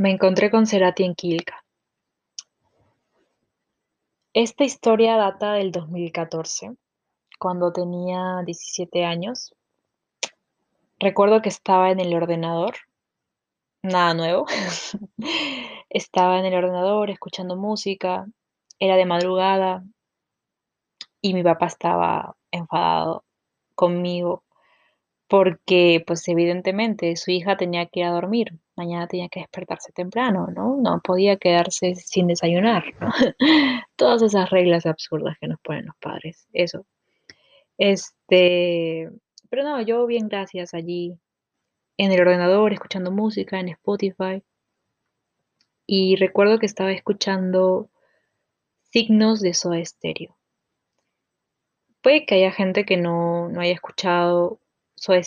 Me encontré con Cerati en Quilca. Esta historia data del 2014, cuando tenía 17 años. Recuerdo que estaba en el ordenador, nada nuevo. estaba en el ordenador escuchando música, era de madrugada y mi papá estaba enfadado conmigo porque pues evidentemente su hija tenía que ir a dormir, mañana tenía que despertarse temprano, ¿no? No podía quedarse sin desayunar, ¿no? Todas esas reglas absurdas que nos ponen los padres, eso. Este, pero no, yo bien gracias allí en el ordenador, escuchando música en Spotify. Y recuerdo que estaba escuchando signos de Soda. Puede que haya gente que no, no haya escuchado Soda.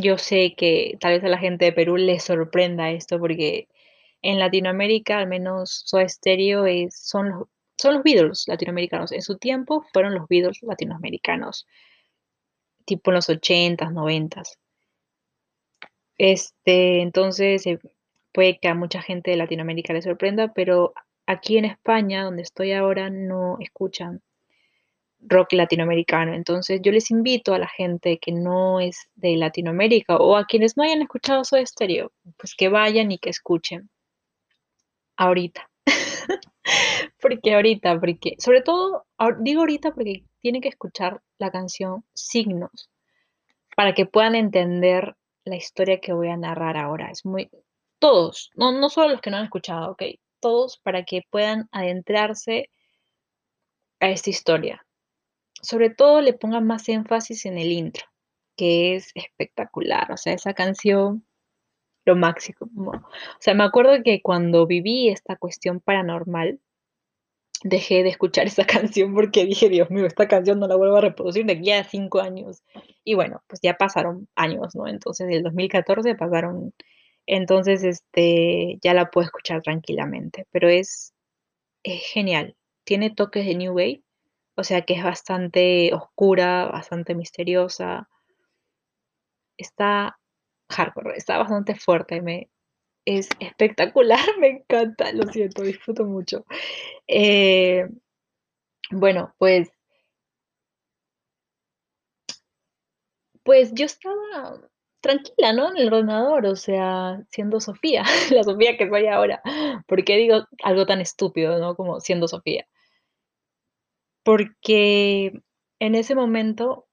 Yo sé que tal vez a la gente de Perú les sorprenda esto porque en Latinoamérica, al menos Soda Stereo es, son, los, son los Beatles latinoamericanos. En su tiempo fueron los Beatles latinoamericanos, tipo en los 80s, 90s. Este, entonces, eh, puede que a mucha gente de Latinoamérica les sorprenda, pero aquí en España, donde estoy ahora, no escuchan rock latinoamericano. Entonces yo les invito a la gente que no es de Latinoamérica o a quienes no hayan escuchado Soda Stereo, pues que vayan y que escuchen ahorita. porque ahorita, porque sobre todo digo ahorita porque tienen que escuchar la canción Signos para que puedan entender la historia que voy a narrar ahora. Es muy todos, no no solo los que no han escuchado, ok, todos para que puedan adentrarse a esta historia sobre todo le pongan más énfasis en el intro, que es espectacular. O sea, esa canción, lo máximo. O sea, me acuerdo que cuando viví esta cuestión paranormal, dejé de escuchar esa canción porque dije, Dios mío, esta canción no la vuelvo a reproducir de aquí a cinco años. Y bueno, pues ya pasaron años, ¿no? Entonces, del 2014 pasaron, entonces, este, ya la puedo escuchar tranquilamente, pero es, es genial. Tiene toques de New Wave, o sea que es bastante oscura, bastante misteriosa. Está hardcore, está bastante fuerte, es espectacular, me encanta, lo siento, disfruto mucho. Eh, bueno, pues, pues yo estaba tranquila, ¿no? En el ordenador, o sea, siendo Sofía, la Sofía que soy ahora. ¿Por qué digo algo tan estúpido, ¿no? Como siendo Sofía porque en ese momento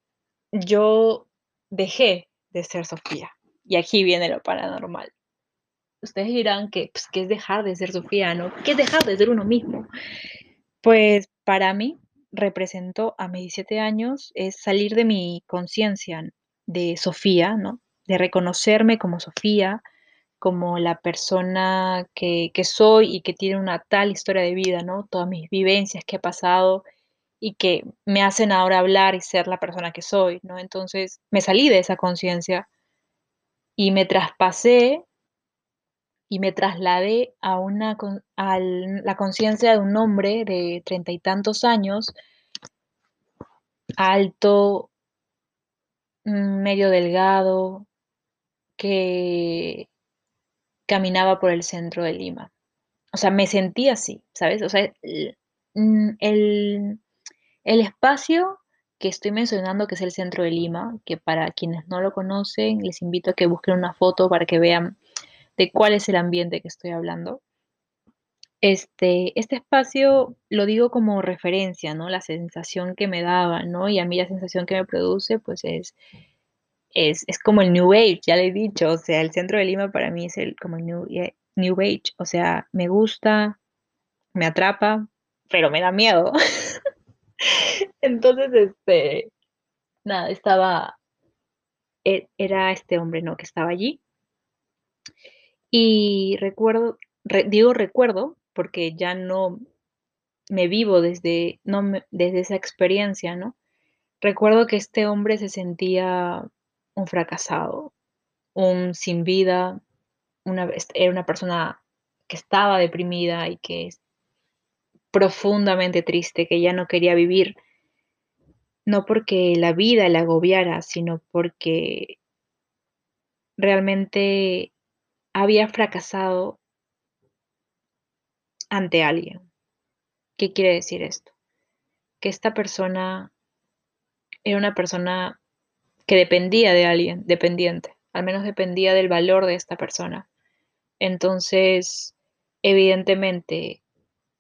yo dejé de ser Sofía. Y aquí viene lo paranormal. Ustedes dirán que, pues, ¿qué es dejar de ser Sofía, no? ¿Qué es dejar de ser uno mismo? Pues para mí representó a mis 17 años es salir de mi conciencia de Sofía, ¿no? De reconocerme como Sofía, como la persona que, que soy y que tiene una tal historia de vida, ¿no? Todas mis vivencias que he pasado y que me hacen ahora hablar y ser la persona que soy, ¿no? Entonces me salí de esa conciencia y me traspasé y me trasladé a, una, a la conciencia de un hombre de treinta y tantos años, alto, mm, medio delgado, que caminaba por el centro de Lima. O sea, me sentí así, ¿sabes? O sea, el, mm, el espacio que estoy mencionando, que es el centro de Lima, que para quienes no lo conocen, les invito a que busquen una foto para que vean de cuál es el ambiente que estoy hablando. Este, este espacio lo digo como referencia, ¿no? La sensación que me daba, ¿no? Y a mí la sensación que me produce, pues es, es, como el New Age, ya le he dicho, o sea, el centro de Lima para mí es el, como el New, eh, New Age, o sea, me gusta, me atrapa, pero me da miedo. Entonces, este, nada, estaba, e, era este hombre, ¿no? Que estaba allí. Y recuerdo, digo recuerdo, porque ya no me vivo desde, no desde esa experiencia, ¿no? Recuerdo que este hombre se sentía un fracasado, un sin vida, una, era una persona que estaba deprimida y que profundamente triste, que ya no quería vivir, no porque la vida la agobiara, sino porque realmente había fracasado ante alguien. ¿Qué quiere decir esto? Que esta persona era una persona que dependía de alguien, dependiente, al menos dependía del valor de esta persona. Entonces, evidentemente,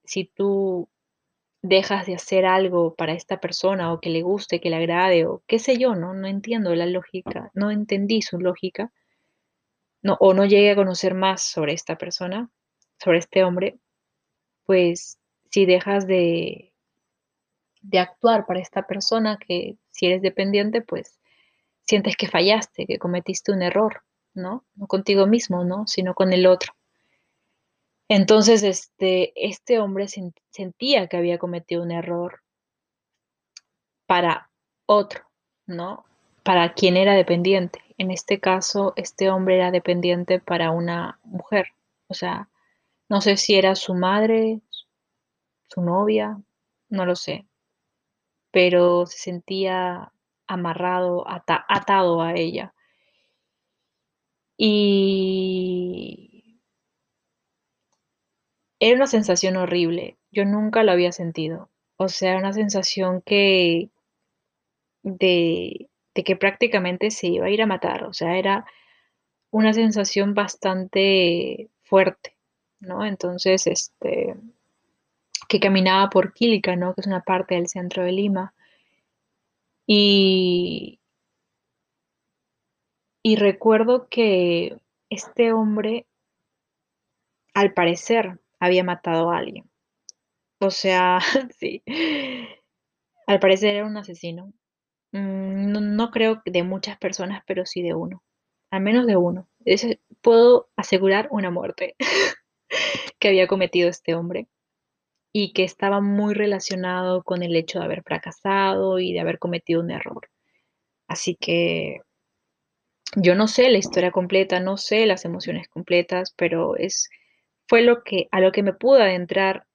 si tú dejas de hacer algo para esta persona o que le guste, que le agrade o qué sé yo, ¿no? No entiendo la lógica, no entendí su lógica, no, o no llegué a conocer más sobre esta persona, sobre este hombre, pues si dejas de, de actuar para esta persona, que si eres dependiente, pues sientes que fallaste, que cometiste un error, ¿no? No contigo mismo, ¿no? Sino con el otro. Entonces, este, este hombre sentía que había cometido un error para otro, ¿no? Para quien era dependiente. En este caso, este hombre era dependiente para una mujer. O sea, no sé si era su madre, su novia, no lo sé. Pero se sentía amarrado, atado a ella. Y era una sensación horrible. Yo nunca lo había sentido. O sea, una sensación que de, de que prácticamente se iba a ir a matar. O sea, era una sensación bastante fuerte, ¿no? Entonces, este, que caminaba por Quílica, ¿no? Que es una parte del centro de Lima. Y, y recuerdo que este hombre, al parecer, había matado a alguien. O sea, sí. Al parecer era un asesino. Mm, no, no, creo de muchas personas, pero sí de uno. Al menos de uno. puedo asegurar una muerte que había cometido este hombre y que estaba muy relacionado con el hecho de haber fracasado y de haber cometido un error. Así que yo no sé la historia completa, no sé las emociones completas, pero es fue lo que, a lo que me pude adentrar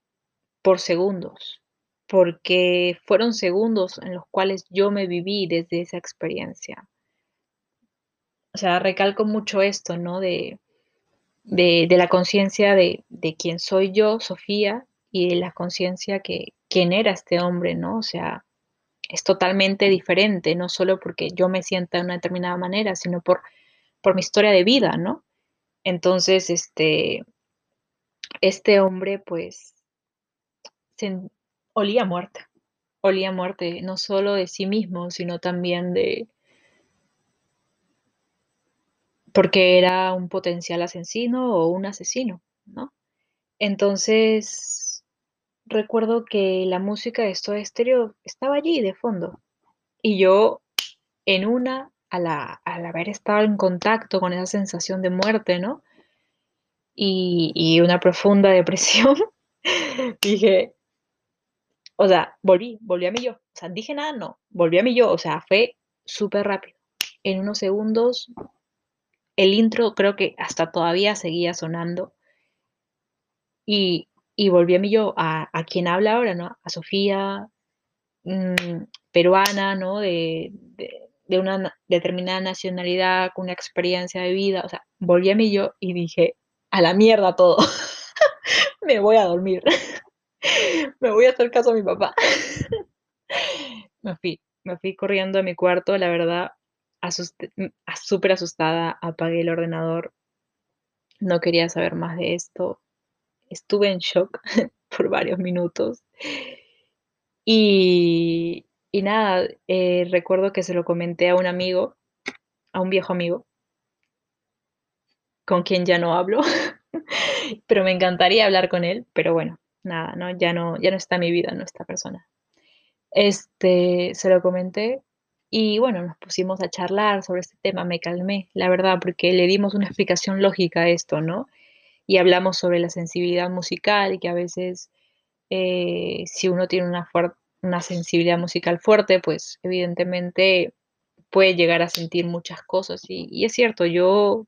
por segundos, porque fueron segundos en los cuales yo me viví desde esa experiencia. O sea, recalco mucho esto, ¿no? De, de, la conciencia de, de quién soy yo, Sofía, y de la conciencia que quién era este hombre, ¿no? O sea, es totalmente diferente, no solo porque yo me sienta de una determinada manera, sino por, por mi historia de vida, ¿no? Entonces, este, este hombre pues se olía muerte, olía muerte no solo de sí mismo, sino también de porque era un potencial asesino o un asesino, ¿no? Entonces, recuerdo que la música de Soda Stereo estaba allí de fondo y yo en una, al, al haber estado en contacto con esa sensación de muerte, ¿no? Y, una profunda depresión, dije, o sea, volví, volví a mí yo. O sea, dije nada, no, volví a mí yo. O sea, fue súper rápido. En unos segundos, el intro creo que hasta todavía seguía sonando. Y, y volví a mí yo, a, quien habla ahora, ¿no? A Sofía, mm, peruana, ¿no? De, de, una determinada nacionalidad, con una experiencia de vida. O sea, volví a mí yo y dije, a la mierda todo. me voy a dormir. me voy a hacer caso a mi papá. me fui, me fui corriendo a mi cuarto, la verdad, súper asustada, apagué el ordenador, no quería saber más de esto, estuve en shock por varios minutos y, y nada, eh, recuerdo que se lo comenté a un amigo, a un viejo amigo, con quien ya no hablo, pero me encantaría hablar con él, pero bueno, nada, ¿no? Ya no, ya no está mi vida, no esta persona. Este, se lo comenté y bueno, nos pusimos a charlar sobre este tema, me calmé, la verdad, porque le dimos una explicación lógica a esto, ¿no? Y hablamos sobre la sensibilidad musical y que a veces eh, si uno tiene una, una sensibilidad musical fuerte, pues evidentemente puede llegar a sentir muchas cosas. y es cierto, yo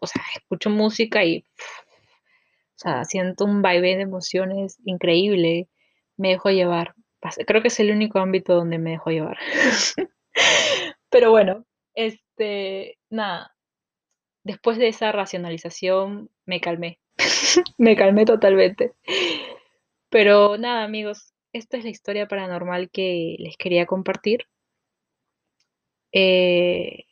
o sea, escucho música y, o sea, siento un baile de emociones increíble, me dejo llevar. Creo que es el único ámbito donde me dejo llevar. Pero bueno, este, nada, después de esa racionalización me calmé, me calmé totalmente. Pero nada, amigos, esta es la historia paranormal que les quería compartir. Eh,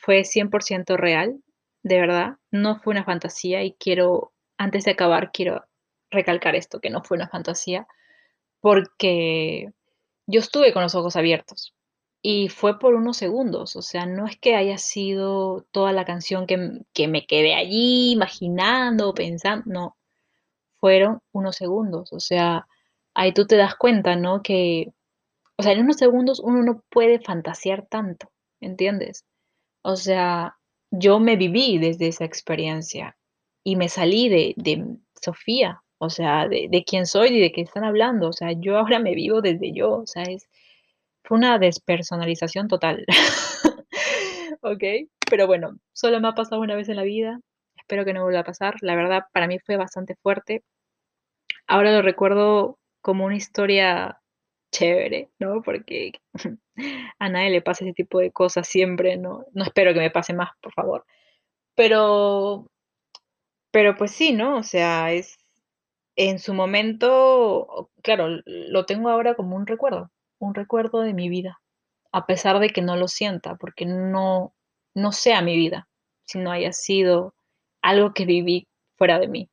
fue 100% real, de verdad, no fue una fantasía y quiero, antes de acabar, quiero recalcar esto, que no fue una fantasía, porque yo estuve con los ojos abiertos y fue por unos segundos, o sea, no es que haya sido toda la canción que, que me quedé allí imaginando, pensando, no, fueron unos segundos, o sea, ahí tú te das cuenta, ¿no? Que, o sea, en unos segundos uno no puede fantasear tanto, ¿entiendes? O sea, yo me viví desde esa experiencia y me salí de, de Sofía, o sea, de, de quién soy y de qué están hablando, o sea, yo ahora me vivo desde yo, o sea, es, fue una despersonalización total. ¿Ok? Pero bueno, solo me ha pasado una vez en la vida, espero que no vuelva a pasar, la verdad para mí fue bastante fuerte. Ahora lo recuerdo como una historia chévere, ¿no? Porque a nadie le pasa ese tipo de cosas siempre, ¿no? No espero que me pase más, por favor. Pero, pero pues sí, ¿no? O sea, es en su momento, claro, lo tengo ahora como un recuerdo, un recuerdo de mi vida, a pesar de que no lo sienta, porque no, no sea mi vida, si no haya sido algo que viví fuera de mí.